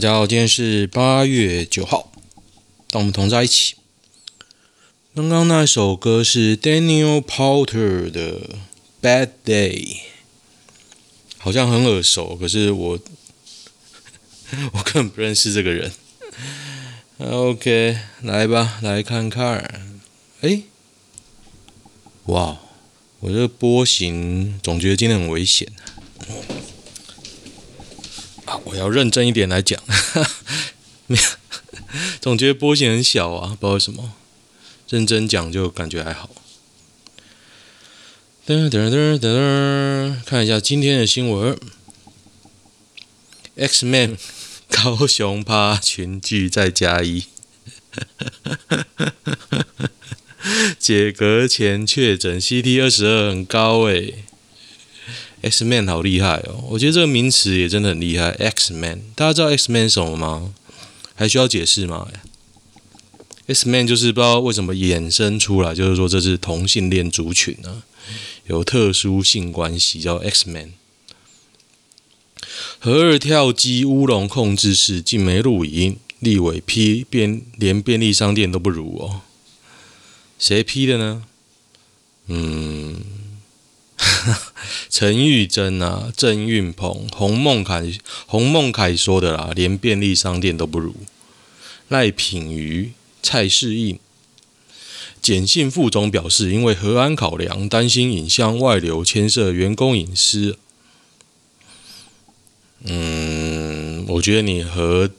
大家好，今天是八月九号，当我们同在一起。刚刚那首歌是 Daniel Powter 的《Bad Day》，好像很耳熟，可是我 我根本不认识这个人。OK，来吧，来看看。哎，哇，我这个波形总觉得今天很危险。我要认真一点来讲，总觉得波形很小啊，不知道为什么。认真讲就感觉还好。噔噔噔噔噔，看一下今天的新闻：X-Men 高雄趴群聚再加一，解隔前确诊 CT 二十二很高诶、X-Men 好厉害哦！我觉得这个名词也真的很厉害。X-Men，大家知道 X-Men 什么吗？还需要解释吗？X-Men 就是不知道为什么衍生出来，就是说这是同性恋族群啊，有特殊性关系叫 X-Men。核二跳机乌龙控制室竟没录音，立委批便连便利商店都不如哦。谁批的呢？嗯。陈玉珍啊，郑运鹏、洪孟凯、洪孟凯说的啦，连便利商店都不如。赖品瑜、蔡适应，简信副总表示，因为核安考量，担心影像外流牵涉员工隐私。嗯，我觉得你核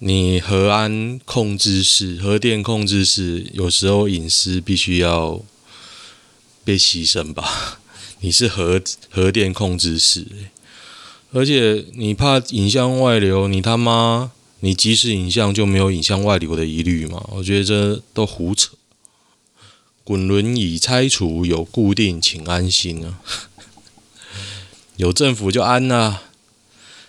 你核安控制室、核电控制室，有时候隐私必须要被牺牲吧。你是核核电控制室，而且你怕影像外流，你他妈你即使影像就没有影像外流的疑虑吗？我觉得这都胡扯。滚轮椅拆除有固定，请安心啊！有政府就安啊！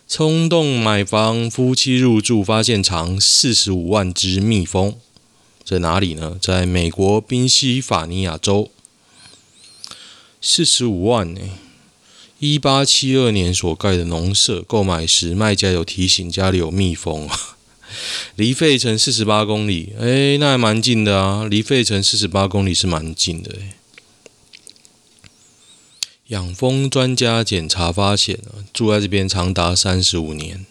冲动买房，夫妻入住发现藏四十五万只蜜蜂，在哪里呢？在美国宾夕法尼亚州。四十五万呢？一八七二年所盖的农舍，购买时卖家有提醒家里有蜜蜂啊。离费城四十八公里，哎，那还蛮近的啊。离费城四十八公里是蛮近的。养蜂专家检查发现，住在这边长达三十五年，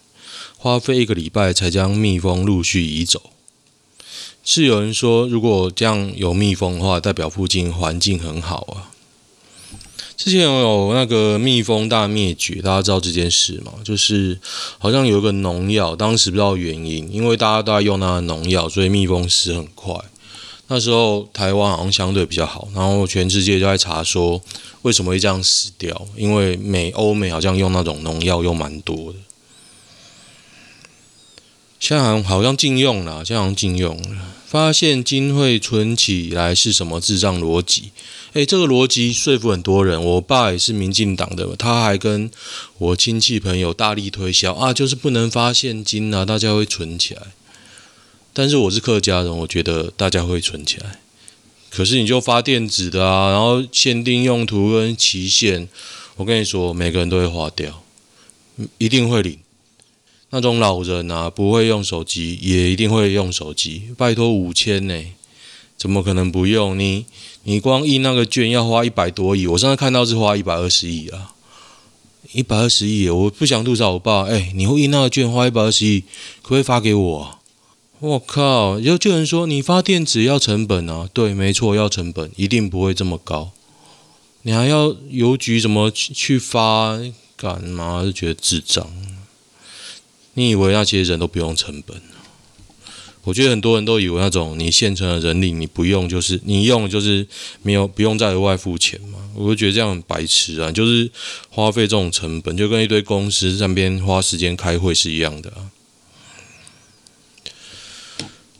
花费一个礼拜才将蜜蜂陆续移走。是有人说，如果这样有蜜蜂的话，代表附近环境很好啊。之前有那个蜜蜂大灭绝，大家知道这件事吗？就是好像有一个农药，当时不知道原因，因为大家都在用那个农药，所以蜜蜂死很快。那时候台湾好像相对比较好，然后全世界都在查说为什么会这样死掉，因为美欧美好像用那种农药用蛮多的。现在好像禁用了，现在好像禁用了。发现金会存起来是什么智障逻辑？诶，这个逻辑说服很多人。我爸也是民进党的，他还跟我亲戚朋友大力推销啊，就是不能发现金啊，大家会存起来。但是我是客家人，我觉得大家会存起来。可是你就发电子的啊，然后限定用途跟期限，我跟你说，每个人都会花掉，一定会领。那种老人啊，不会用手机，也一定会用手机。拜托五千呢，怎么可能不用？你你光印那个券要花一百多亿，我上次看到是花一百二十亿啊，一百二十亿，我不想吐槽我爸。哎、你会印那个券花一百二十亿，可不可以发给我啊？我靠！有就有人说你发电子要成本啊，对，没错，要成本，一定不会这么高。你还要邮局怎么去去发？干嘛？就觉得智障。你以为那些人都不用成本？我觉得很多人都以为那种你现成的人力你不用，就是你用就是没有不用再额外付钱嘛。我就觉得这样很白痴啊，就是花费这种成本，就跟一堆公司上边花时间开会是一样的啊。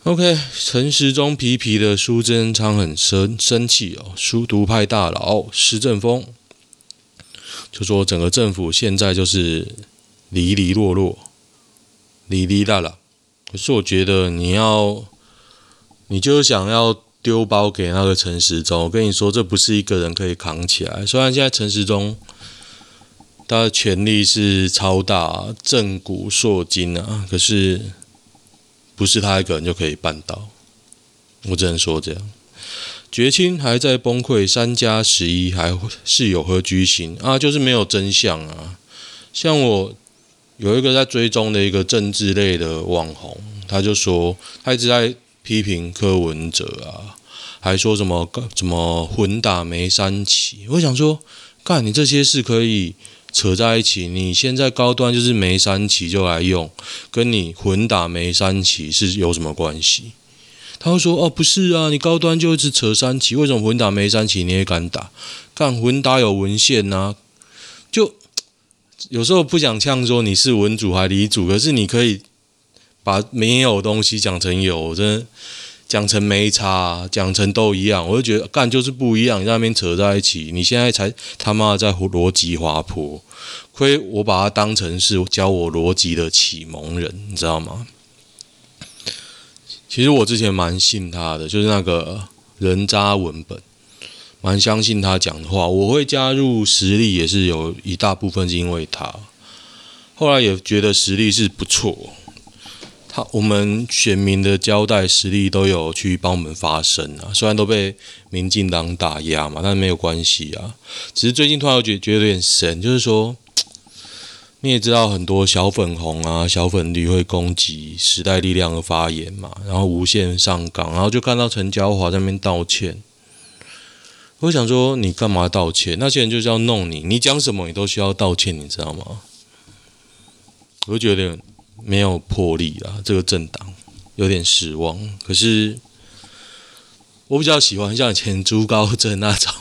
OK，陈时中皮皮的苏贞昌很生生气哦，书读派大佬施正峰就说整个政府现在就是离离落落。哩哩啦啦，可是我觉得你要，你就想要丢包给那个陈时中。我跟你说，这不是一个人可以扛起来。虽然现在陈时中他的权力是超大，震古烁今啊！可是不是他一个人就可以办到，我只能说这样。绝亲还在崩溃，三加十一还是有何居心啊？就是没有真相啊！像我有一个在追踪的一个政治类的网红，他就说他一直在批评柯文哲啊，还说什么什么混打梅三旗。我想说，干你这些事可以扯在一起？你现在高端就是梅三旗就来用，跟你混打梅三旗是有什么关系？他会说：“哦，不是啊，你高端就一直扯三旗，为什么混打没三旗你也敢打？看混打有文献呐、啊，有时候不想呛说你是文主还理主，可是你可以把没有东西讲成有，真的讲成没差，讲成都一样，我就觉得干就是不一样，你在那边扯在一起，你现在才他妈在逻辑滑坡，亏我把他当成是教我逻辑的启蒙人，你知道吗？”其实我之前蛮信他的，就是那个人渣文本，蛮相信他讲的话。我会加入实力也是有一大部分是因为他。后来也觉得实力是不错，他我们选民的交代实力都有去帮我们发声啊。虽然都被民进党打压嘛，但没有关系啊。只是最近突然觉觉得有点神，就是说。你也知道很多小粉红啊、小粉绿会攻击时代力量的发言嘛，然后无限上纲，然后就看到陈椒华在那边道歉。我想说，你干嘛道歉？那些人就是要弄你，你讲什么你都需要道歉，你知道吗？我就觉得没有魄力啊，这个政党有点失望。可是我比较喜欢像以前朱高正那种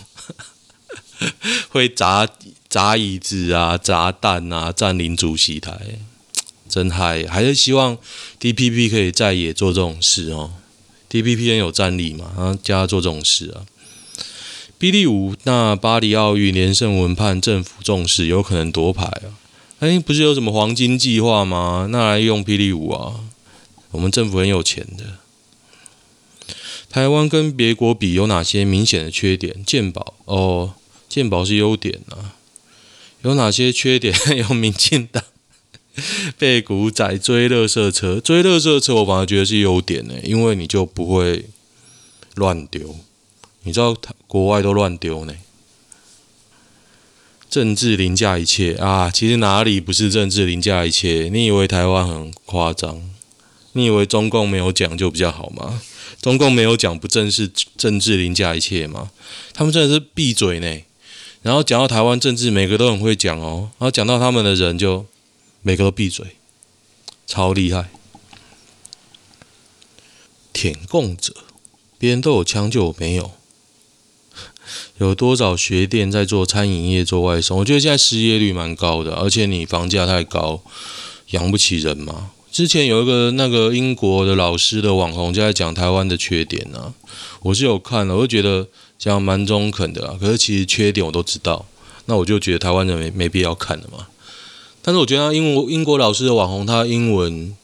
会砸。砸椅子啊，砸蛋啊，占领主席台，真嗨！还是希望 DPP 可以在野做这种事哦。DPP 很有战力嘛，然后叫他做这种事啊。霹雳舞，那巴黎奥运连胜文判政府重视，有可能夺牌啊。哎，不是有什么黄金计划吗？那来用霹雳舞啊。我们政府很有钱的。台湾跟别国比有哪些明显的缺点？健宝哦，健宝是优点啊。有哪些缺点？有民进党被股仔追乐色车，追乐色车，我反而觉得是优点呢，因为你就不会乱丢。你知道国外都乱丢呢。政治凌驾一切啊！其实哪里不是政治凌驾一切？你以为台湾很夸张？你以为中共没有讲就比较好吗？中共没有讲，不正是政治凌驾一切吗？他们真的是闭嘴呢。然后讲到台湾政治，每个都很会讲哦。然后讲到他们的人，就每个都闭嘴，超厉害。舔共者，别人都有枪，就我没有。有多少学店在做餐饮业做外送？我觉得现在失业率蛮高的，而且你房价太高，养不起人嘛。之前有一个那个英国的老师的网红就在讲台湾的缺点呢、啊，我是有看了，我就觉得。这样蛮中肯的啊，可是其实缺点我都知道，那我就觉得台湾人没没必要看了嘛。但是我觉得他英国英国老师的网红，他英文，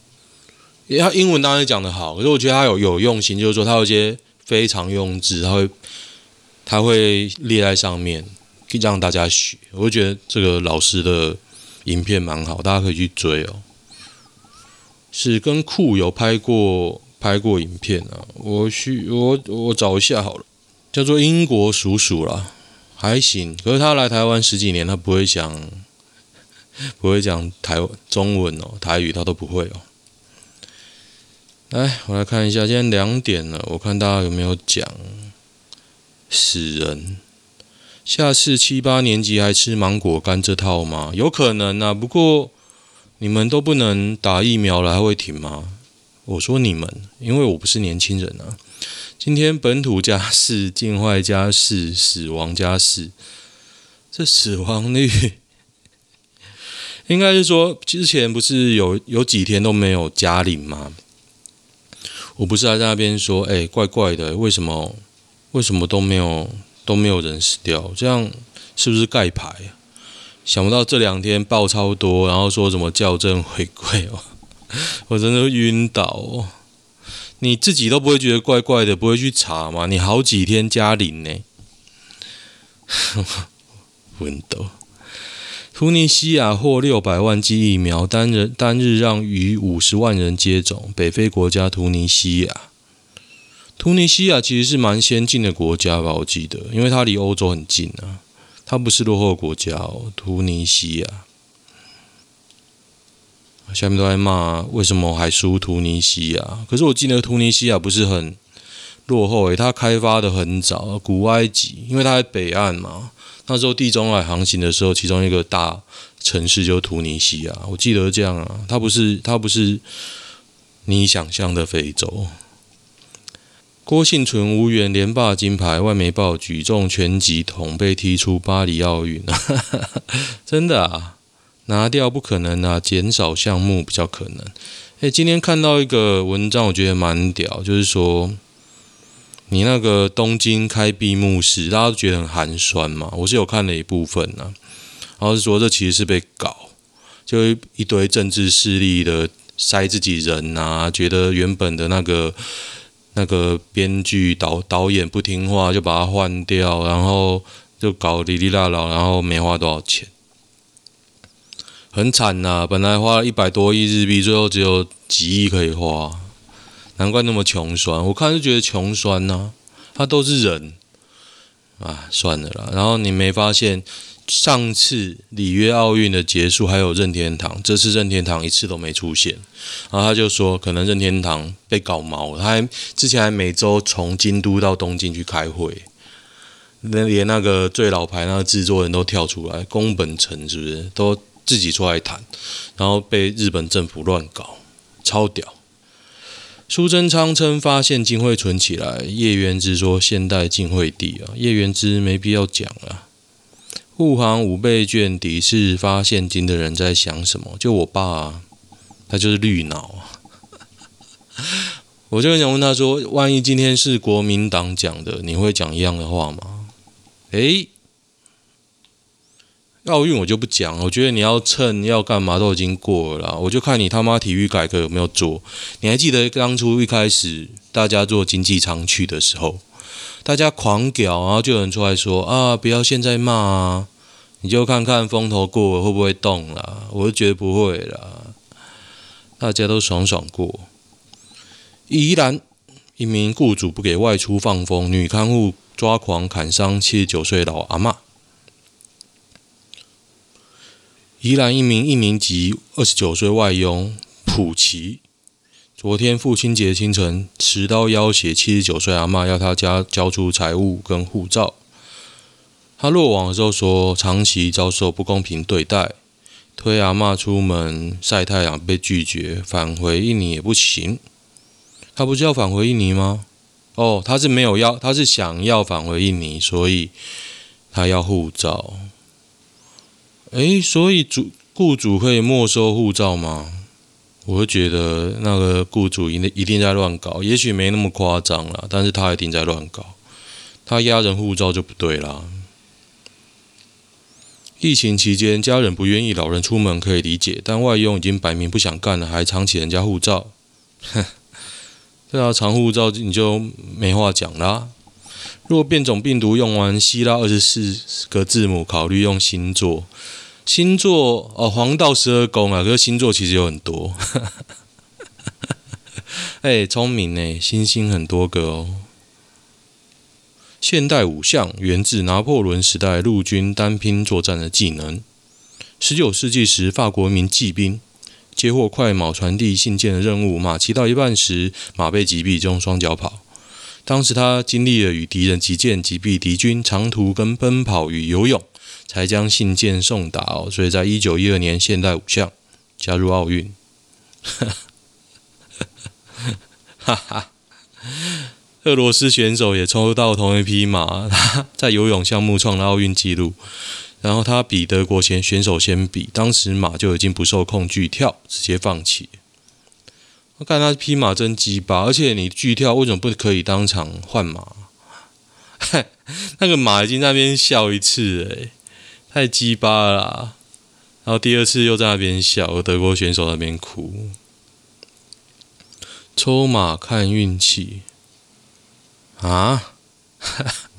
他英文当然讲得好，可是我觉得他有有用心，就是说他有些非常用字，他会他会列在上面，让大家学。我觉得这个老师的影片蛮好，大家可以去追哦。是跟酷有拍过拍过影片啊，我去我我找一下好了。叫做英国叔叔啦，还行。可是他来台湾十几年，他不会讲，不会讲台中文哦，台语他都不会哦。来，我来看一下，现在两点了，我看大家有没有讲死人。下次七八年级还吃芒果干这套吗？有可能啊，不过你们都不能打疫苗了，还会停吗？我说你们，因为我不是年轻人啊。今天本土加四，境外加四，死亡加四。这死亡率应该是说，之前不是有有几天都没有加零吗？我不是还在那边说，哎、怪怪的，为什么为什么都没有都没有人死掉？这样是不是盖牌？想不到这两天爆超多，然后说什么校正回归哦，我真的晕倒哦。你自己都不会觉得怪怪的，不会去查吗？你好几天加零呢，温斗突尼西亚获六百万剂疫苗，单人单日让逾五十万人接种。北非国家突尼西亚，突尼西亚其实是蛮先进的国家吧？我记得，因为它离欧洲很近啊，它不是落后国家哦。突尼西亚，下面都在骂为什么还输突尼西亚？可是我记得突尼西亚不是很落后诶、它开发的很早，古埃及，因为它在北岸嘛。那时候地中海航行的时候，其中一个大城市就是突尼西亚，我记得这样啊。它不是，它不是你想象的非洲。郭信存无缘连霸金牌，外媒报举重全集统被踢出巴黎奥运，真的啊？拿掉不可能啊，减少项目比较可能。诶，今天看到一个文章，我觉得蛮屌，就是说。你那个东京开闭幕式，大家都觉得很寒酸嘛？我是有看了一部分呢、啊，然后是说这其实是被搞，就一堆政治势力的塞自己人啊，觉得原本的那个那个编剧导导演不听话，就把他换掉，然后就搞哩哩啦啦，然后没花多少钱，很惨呐、本来花了一百多亿日币，最后只有几亿可以花。难怪那么穷酸，我看就觉得穷酸呐、他都是人啊，算了啦。然后你没发现上次里约奥运的结束还有任天堂，这次任天堂一次都没出现。然后他就说，可能任天堂被搞毛了，他还之前还每周从京都到东京去开会，连那个最老牌那个制作人都跳出来，宫本诚是不是都自己出来谈，然后被日本政府乱搞，超屌。苏贞昌称发现金会存起来，叶元之说现代金惠帝啊，叶元之没必要讲了。护航五倍券抵是发现金的人在想什么？就我爸，他就是绿脑啊。我就想问他说，万一今天是国民党讲的，你会讲一样的话吗？诶。奥运我就不讲，我觉得你要蹭要干嘛都已经过了，我就看你他妈体育改革有没有做。你还记得当初一开始大家做经济舱去的时候，大家狂屌，然后就有人出来说啊，不要现在骂啊，你就看看风头过了会不会动啦。我就觉得不会啦，大家都爽爽过。宜兰一名雇主不给外出放风，女看护抓狂砍伤七十九岁老阿嬷。宜兰一名一年级二十九岁外佣普奇，昨天父亲节清晨持刀要挟七十九岁阿嬷，要他家交出财物跟护照。他落网的时候说，长期遭受不公平对待，推阿嬷出门晒太阳被拒绝，返回印尼也不行。他不是要返回印尼吗？哦，他是没有要，他是想要返回印尼，所以他要护照。诶，所以主雇主可以没收护照吗？我会觉得那个雇主一定一定在乱搞，也许没那么夸张啦，但是他一定在乱搞。他压人护照就不对啦。疫情期间，家人不愿意老人出门可以理解，但外佣已经摆明不想干了，还藏起人家护照，哼，对啊，藏护照你就没话讲啦。若变种病毒用完希腊二十四个字母，考虑用星座。星座哦，黄道十二宫啊，可是星座其实有很多。哎，聪明呢，星星很多个哦。现代五项源自拿破仑时代陆军单兵作战的技能。十九世纪时，法国一名骑兵接获快马传递信件的任务，马骑到一半时，马被击毙，就用双脚跑。当时他经历了与敌人击剑、击毙敌军、长途跟奔跑与游泳。才将信件送达哦，所以在一九一二年，现代五项加入奥运。哈哈，俄罗斯选手也抽到同一匹马，他 在游泳项目创了奥运纪录。然后他比德国前选手先比，当时马就已经不受控拒跳，直接放弃。我看他匹马真鸡巴，而且你拒跳为什么不可以当场换马？那个马已经在那边笑一次诶。太鸡巴了啦，然后第二次又在那边笑，德国选手那边哭。抽马看运气啊！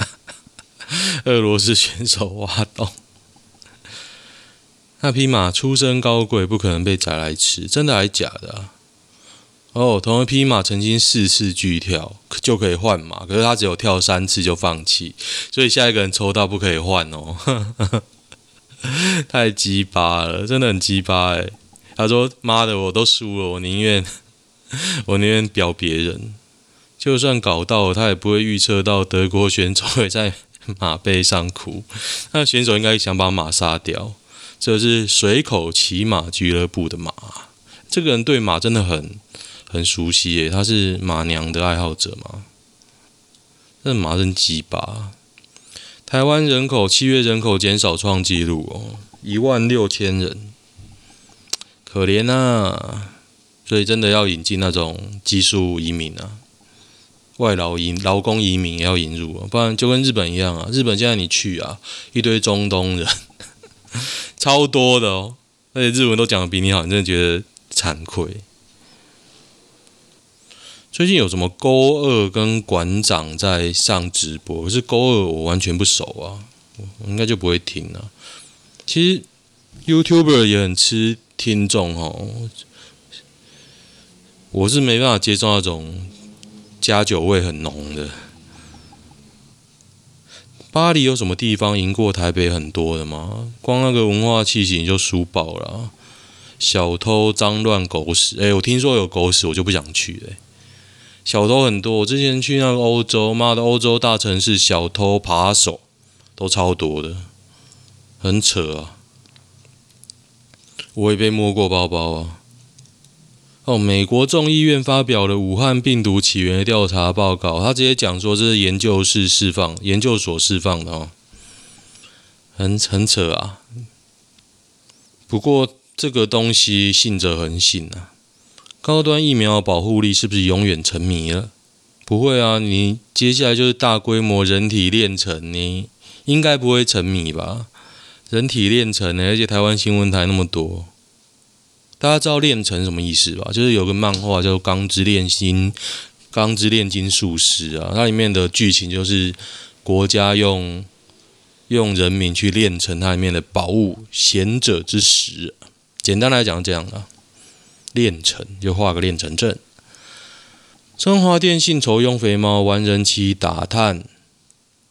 俄罗斯选手挖洞。那匹马出身高贵，不可能被宰来吃，真的还是假的？哦，同一匹马曾经四次拒跳就可以换马，可是他只有跳三次就放弃，所以下一个人抽到不可以换哦，太鸡巴了，真的很鸡巴哎！他说：“妈的，我都输了，我宁愿 我宁愿表别人，就算搞到，他也不会预测到德国选手会在马背上哭，那选手应该想把马杀掉。这是水口骑马俱乐部的马，这个人对马真的很。”很熟悉耶，他是马娘的爱好者吗？这马真鸡巴！台湾人口七月人口减少创纪录哦，一万六千人，可怜啊！所以真的要引进那种技术移民啊，外劳移劳工移民也要引入啊，不然就跟日本一样啊。日本现在你去啊，一堆中东人，超多的哦，而且日文都讲得比你好，你真的觉得惭愧。最近有什么勾二跟馆长在上直播？可是勾二我完全不熟啊，我应该就不会听了。其实 YouTuber 也很吃听众哦，我是没办法接受那种加酒味很浓的。巴黎有什么地方赢过台北很多的吗？光那个文化气息就输爆了。小偷、脏乱、狗屎，哎，我听说有狗屎，我就不想去嘞。小偷很多，我之前去那个欧洲，妈的，欧洲大城市小偷扒手都超多的，很扯啊！我也被摸过包包啊。哦，美国众议院发表了武汉病毒起源的调查报告，他直接讲说这是研究室释放、研究所释放的哦，很很扯啊。不过这个东西信者恒信啊。高端疫苗保护力是不是永远沉迷了？不会啊，你接下来就是大规模人体炼成，你应该不会沉迷吧？人体炼成呢，而且台湾新闻台那么多，大家知道炼成什么意思吧？就是有个漫画叫做《钢之炼金》，《钢之炼金术师》啊，它里面的剧情就是国家用用人民去炼成它里面的宝物——贤者之石。简单来讲，这样啊。练成就画个练成阵。中华电信酬庸肥猫玩人妻打探，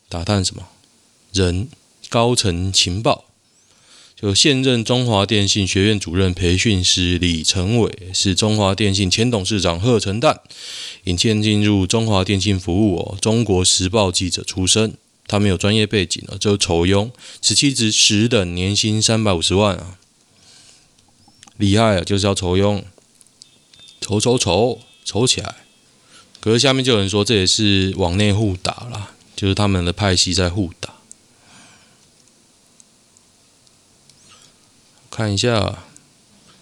打探什么？人高层情报。就现任中华电信学院主任培训师李成伟是中华电信前董事长贺成旦，引荐进入中华电信服务哦。中国时报记者出身，他没有专业背景啊，就酬庸，此期职十等，年薪三百五十万啊，厉害啊，就是要酬佣。筹筹筹筹起来！可是下面就有人说，这也是网内互打啦，就是他们的派系在互打。看一下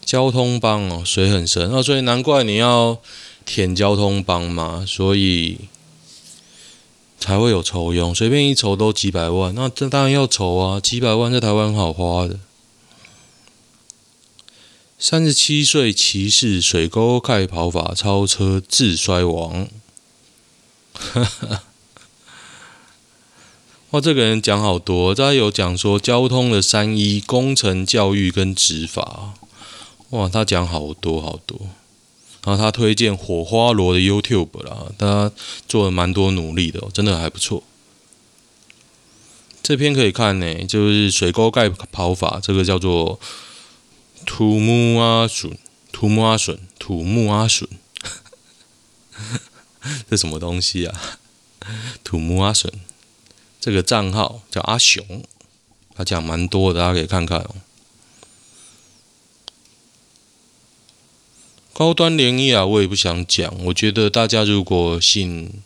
交通帮哦，水很深啊，所以难怪你要舔交通帮嘛，所以才会有酬庸，随便一筹都几百万，那这当然要筹啊，几百万在台湾很好花的。三十七岁骑士水沟盖跑法超车自摔亡。哇，这个人讲好多，他有讲说交通的三一工程、教育跟执法。哇，他讲好多好多。然后他推荐火花罗的 YouTube 啦，他做了蛮多努力的，真的还不错。这篇可以看呢，就是水沟盖跑法，这个叫做。土木阿笋，土木阿笋，土木阿笋，这什么东西啊？土木阿笋，这个账号叫阿雄，他讲蛮多的，大家可以看看哦。高端联谊啊，我也不想讲。我觉得大家如果信，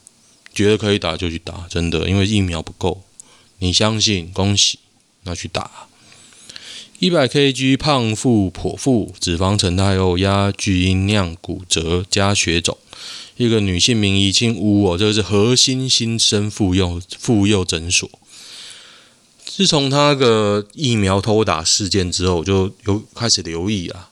觉得可以打就去打，真的，因为疫苗不够。你相信，恭喜，那去打。一百 kg 胖腹剖腹，脂肪层太厚，压巨婴酿骨折加血肿。一个女性名医姓吴哦，这个是核心新生妇幼妇幼诊所。自从他那个疫苗偷打事件之后，我就有开始留意啊，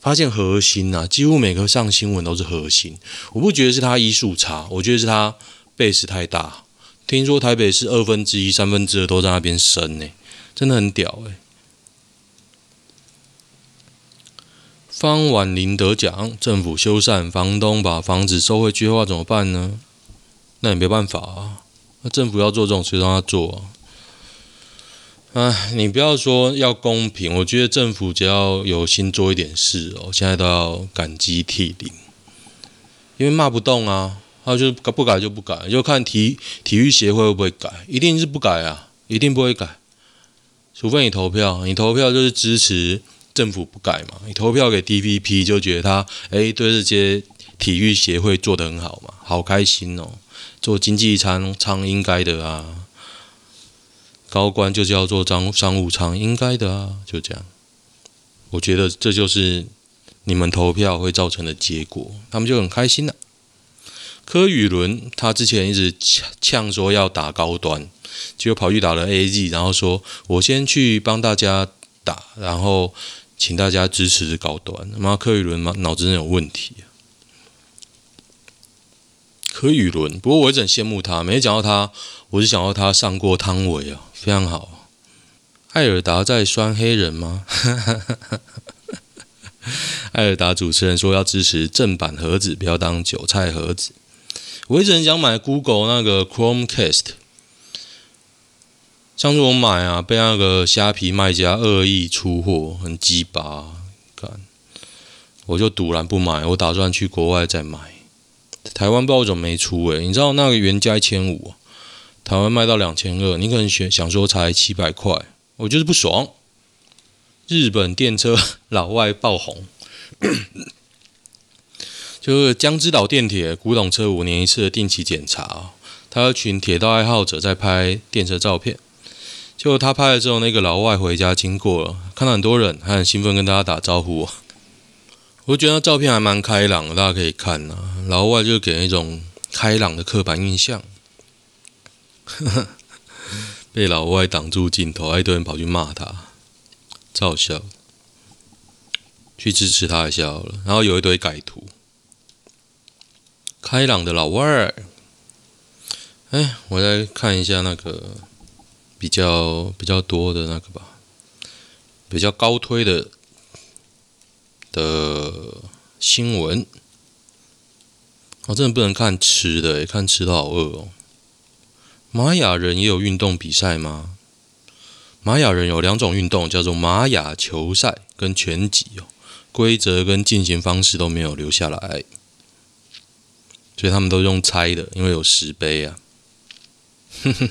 发现核心啊，几乎每个上新闻都是核心。我不觉得是他医术差，我觉得是他 base 太大。听说台北市二分之一、三分之二都在那边生呢，真的很屌诶。方婉玲得奖，政府修缮，房东把房子收回去的话怎么办呢？那也没办法啊，那政府要做这种事，让他做啊。哎，你不要说要公平，我觉得政府只要有心做一点事哦，现在都要感激涕零，因为骂不动啊，他就是不改就不改，就看体体育协会会不会改，一定是不改啊，一定不会改，除非你投票，你投票就是支持政府不改嘛，你投票给 DVP 就觉得他哎对这些体育协会做得很好嘛，好开心哦，做经济舱舱应该的啊。高官就是要做商商务舱，应该的啊，就这样。我觉得这就是你们投票会造成的结果，他们就很开心了。柯宇伦他之前一直呛呛说要打高端，结果跑去打了 AZ，然后说我先去帮大家打，然后请大家支持高端。妈，柯宇伦嘛，脑子真有问题啊。柯宇伦，不过我一直很羡慕他，没讲到他，我是想到他上过汤唯啊。非常好，艾尔达在酸黑人吗？艾尔达主持人说要支持正版盒子，不要当韭菜盒子。我一直很想买 Google 那个 Chromecast，上次我买啊，被那个虾皮卖家恶意出货，很鸡巴，干，我就赌然不买，我打算去国外再买。台湾不知道怎么没出诶，你知道那个原价一千五。台湾卖到两千二，你可能想想说才七百块，我就是不爽。日本电车老外爆红，就是江之岛电铁古董车五年一次的定期检查，他有群铁道爱好者在拍电车照片，结果他拍了之后，那个老外回家经过了，看到很多人，还很兴奋跟大家打招呼。我觉得照片还蛮开朗的，大家可以看啊。老外就给人一种开朗的刻板印象。被老外挡住镜头，一堆人跑去骂他，超好笑。去支持他一下好了，然后有一堆改图。开朗的老外，哎，我再看一下那个比较比较多的那个吧，比较高推的的新闻。我真的不能看吃的，看吃的好饿哦。玛雅人也有运动比赛吗？玛雅人有两种运动，叫做玛雅球赛跟拳击哦。规则跟进行方式都没有留下来，所以他们都用猜的，因为有石碑啊。哼哼，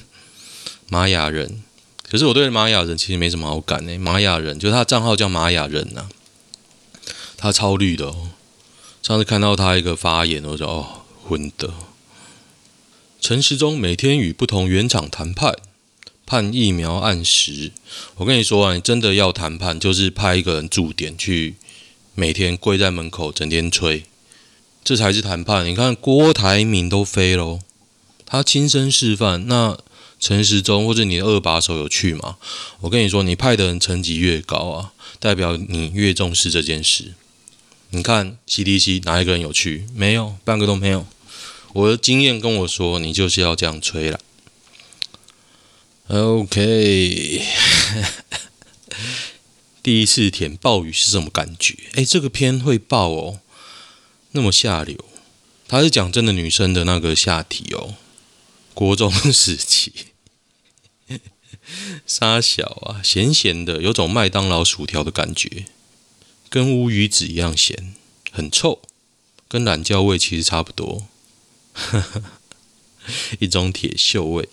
玛雅人，可是我对玛雅人其实没什么好感呢。玛雅人就是他账号叫玛雅人呐、他超绿的哦。上次看到他一个发言，我就哦，混的。陈时中每天与不同原厂谈判，判疫苗按时。我跟你说啊，你真的要谈判，就是派一个人驻点去，每天跪在门口，整天吹，这才是谈判。你看郭台铭都飞喽，他亲身示范。那陈时中或者你的二把手有去吗？我跟你说，你派的人层级越高啊，代表你越重视这件事。你看 CDC 哪一个人有去？没有，半个都没有。我的经验跟我说，你就是要这样吹了。OK，第一次舔鲍鱼是什么感觉？哎，这个片会爆哦，那么下流。他是讲真的女生的那个下体哦，国中时期，沙小啊，咸咸的，有种麦当劳薯条的感觉，跟乌鱼子一样咸，很臭，跟懒觉味其实差不多。一种铁锈味，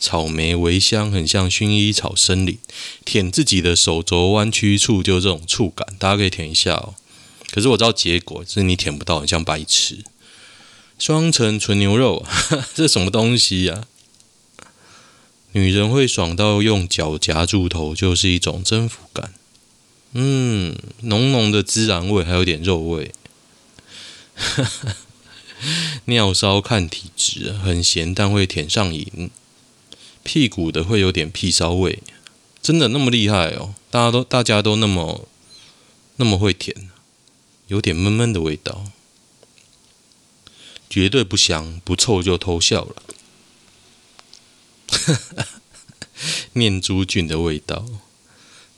草莓微香，很像薰衣草森林。舔自己的手肘弯曲处，就这种触感，大家可以舔一下哦。可是我知道结果，是你舔不到，很像白痴。双层纯牛肉，呵呵，这什么东西呀、女人会爽到用脚夹住头，就是一种征服感。嗯，浓浓的孜然味，还有点肉味。呵呵。尿骚看体质，很咸但会舔上瘾。屁股的会有点屁骚味，真的那么厉害哦？大家都大家都那么那么会舔，有点闷闷的味道，绝对不香不臭就偷笑了。念珠菌的味道，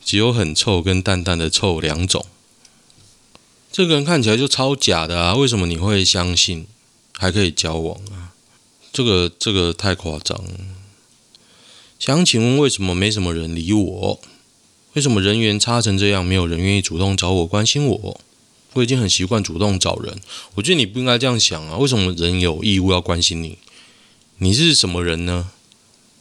只有很臭跟淡淡的臭两种。这个人看起来就超假的啊，为什么你会相信还可以交往啊？这个这个太夸张了。想请问为什么没什么人理我？为什么人缘差成这样，没有人愿意主动找我关心我？我已经很习惯主动找人，我觉得你不应该这样想啊！为什么人有义务要关心你？你是什么人呢？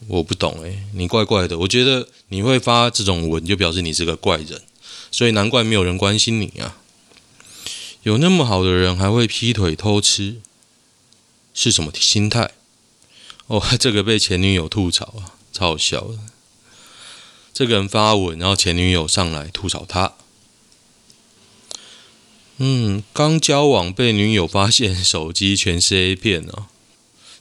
我不懂诶，你怪怪的。我觉得你会发这种文，就表示你是个怪人，所以难怪没有人关心你啊！有那么好的人还会劈腿偷吃，是什么心态？哦，这个被前女友吐槽啊，超好笑的。这个人发文，然后前女友上来吐槽他。嗯，刚交往被女友发现手机全是 A 片哦，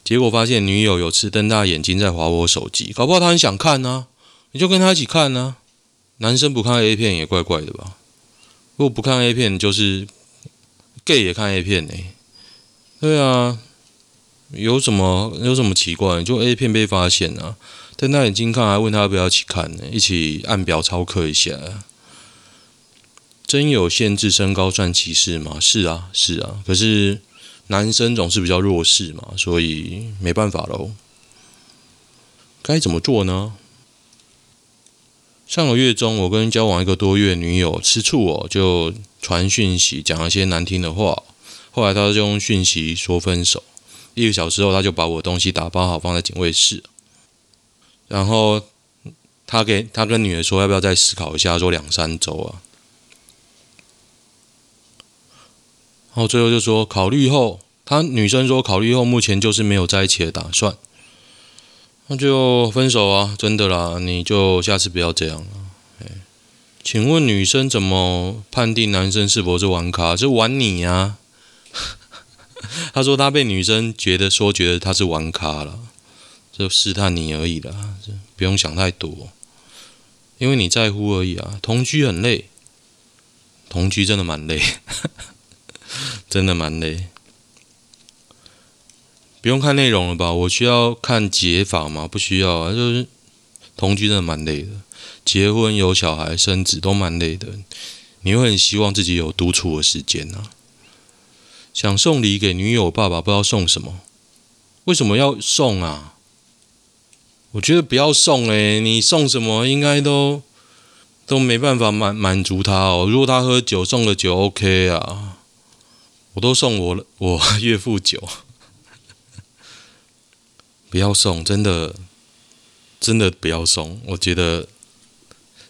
结果发现女友有次瞪大眼睛在划我手机，搞不好她很想看呢，你就跟她一起看呢。男生不看 A 片也怪怪的吧？如果不看 A 片，就是 gay 也看 A 片呢？对啊，有什么有什么奇怪？就 A 片被发现啊。瞪大眼睛看，还问他要不要一起看呢？一起按表操课一下。真有限制身高算歧视吗？是啊，是啊。可是男生总是比较弱势嘛，所以没办法喽。该怎么做呢？上个月中，我跟交往一个多月女友吃醋哦，就传讯息讲了些难听的话。后来他就用讯息说分手。一个小时后，他就把我东西打包好放在警卫室。然后他给他跟女儿说要不要再思考一下，说两三周啊。然后最后就说考虑后，他女生说考虑后目前就是没有在一起的打算，那就分手啊，真的啦，你就下次不要这样了。哎，请问女生怎么判定男生是否是玩咖？是玩你呀？他说他被女生觉得说觉得他是玩咖了。就试探你而已啦，不用想太多，因为你在乎而已啊。同居很累，同居真的蛮累，真的蛮累。不用看内容了吧？我需要看解法吗？不需要啊。就是同居真的蛮累的，结婚有小孩生子都蛮累的。你会很希望自己有独处的时间啊。想送礼给女友爸爸，不知道送什么？为什么要送啊？我觉得不要送诶，你送什么应该都都没办法满满足他哦。如果他喝酒，送个酒 OK 啊。我都送我我 岳父酒，不要送，真的真的不要送。我觉得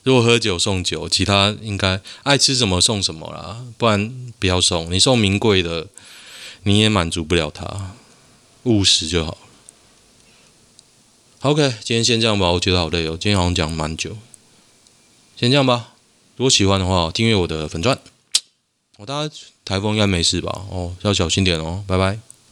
如果喝酒送酒，其他应该爱吃什么送什么啦，不然不要送。你送名贵的，你也满足不了他，务实就好。OK，今天先这样吧，我觉得好累哦。今天好像讲蛮久，先这样吧。如果喜欢的话，订阅我的粉钻。我大家台风应该没事吧？哦，要小心点哦。拜拜。